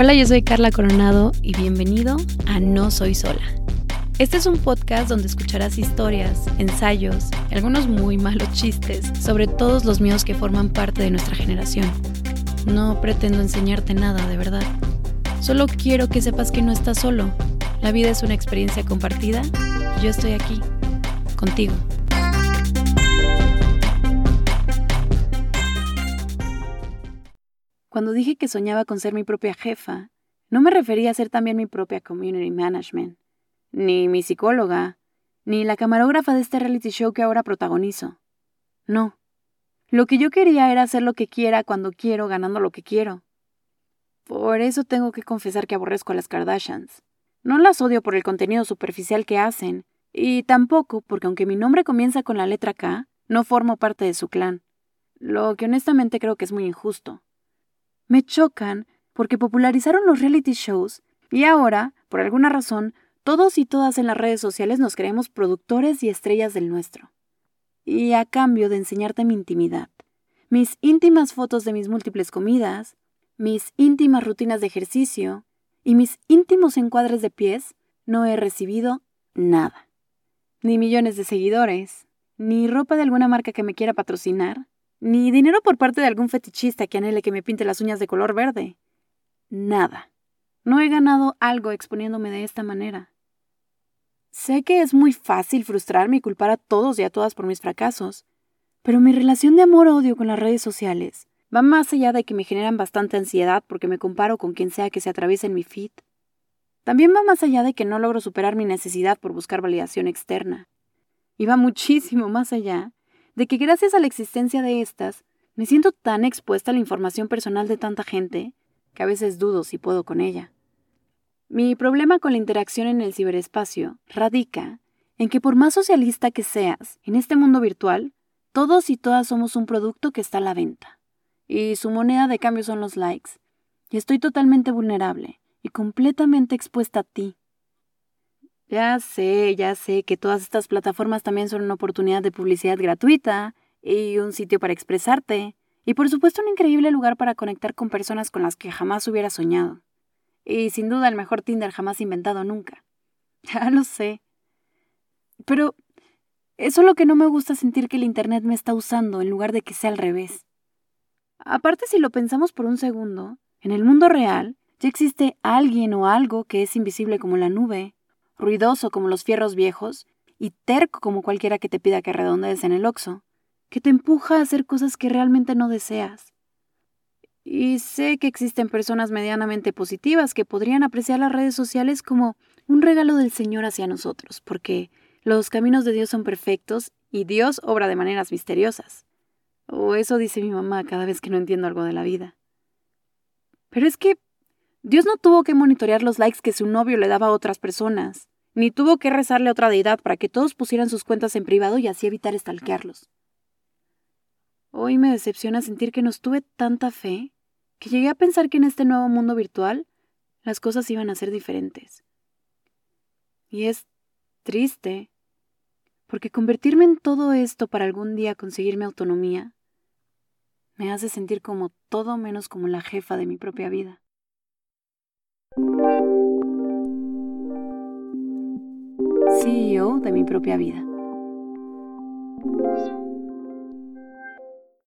Hola, yo soy Carla Coronado y bienvenido a No Soy Sola. Este es un podcast donde escucharás historias, ensayos y algunos muy malos chistes sobre todos los miedos que forman parte de nuestra generación. No pretendo enseñarte nada, de verdad. Solo quiero que sepas que no estás solo. La vida es una experiencia compartida y yo estoy aquí, contigo. Cuando dije que soñaba con ser mi propia jefa, no me refería a ser también mi propia community management, ni mi psicóloga, ni la camarógrafa de este reality show que ahora protagonizo. No. Lo que yo quería era hacer lo que quiera cuando quiero, ganando lo que quiero. Por eso tengo que confesar que aborrezco a las Kardashians. No las odio por el contenido superficial que hacen, y tampoco porque aunque mi nombre comienza con la letra K, no formo parte de su clan, lo que honestamente creo que es muy injusto. Me chocan porque popularizaron los reality shows y ahora, por alguna razón, todos y todas en las redes sociales nos creemos productores y estrellas del nuestro. Y a cambio de enseñarte mi intimidad, mis íntimas fotos de mis múltiples comidas, mis íntimas rutinas de ejercicio y mis íntimos encuadres de pies, no he recibido nada. Ni millones de seguidores, ni ropa de alguna marca que me quiera patrocinar, ni dinero por parte de algún fetichista que anhele que me pinte las uñas de color verde. Nada. No he ganado algo exponiéndome de esta manera. Sé que es muy fácil frustrarme y culpar a todos y a todas por mis fracasos, pero mi relación de amor-odio con las redes sociales va más allá de que me generan bastante ansiedad porque me comparo con quien sea que se atraviese en mi feed. También va más allá de que no logro superar mi necesidad por buscar validación externa. Y va muchísimo más allá de que gracias a la existencia de estas, me siento tan expuesta a la información personal de tanta gente que a veces dudo si puedo con ella. Mi problema con la interacción en el ciberespacio radica en que por más socialista que seas en este mundo virtual, todos y todas somos un producto que está a la venta. Y su moneda de cambio son los likes. Y estoy totalmente vulnerable y completamente expuesta a ti, ya sé, ya sé que todas estas plataformas también son una oportunidad de publicidad gratuita y un sitio para expresarte. Y por supuesto un increíble lugar para conectar con personas con las que jamás hubiera soñado. Y sin duda el mejor Tinder jamás inventado nunca. Ya lo sé. Pero eso es lo que no me gusta sentir que el Internet me está usando en lugar de que sea al revés. Aparte si lo pensamos por un segundo, en el mundo real ya existe alguien o algo que es invisible como la nube, ruidoso como los fierros viejos y terco como cualquiera que te pida que redondees en el oxo, que te empuja a hacer cosas que realmente no deseas. Y sé que existen personas medianamente positivas que podrían apreciar las redes sociales como un regalo del Señor hacia nosotros, porque los caminos de Dios son perfectos y Dios obra de maneras misteriosas. O eso dice mi mamá cada vez que no entiendo algo de la vida. Pero es que Dios no tuvo que monitorear los likes que su novio le daba a otras personas, ni tuvo que rezarle a otra deidad para que todos pusieran sus cuentas en privado y así evitar estalquearlos. Hoy me decepciona sentir que nos tuve tanta fe que llegué a pensar que en este nuevo mundo virtual las cosas iban a ser diferentes. Y es triste, porque convertirme en todo esto para algún día conseguir mi autonomía me hace sentir como todo menos como la jefa de mi propia vida. CEO de mi propia vida.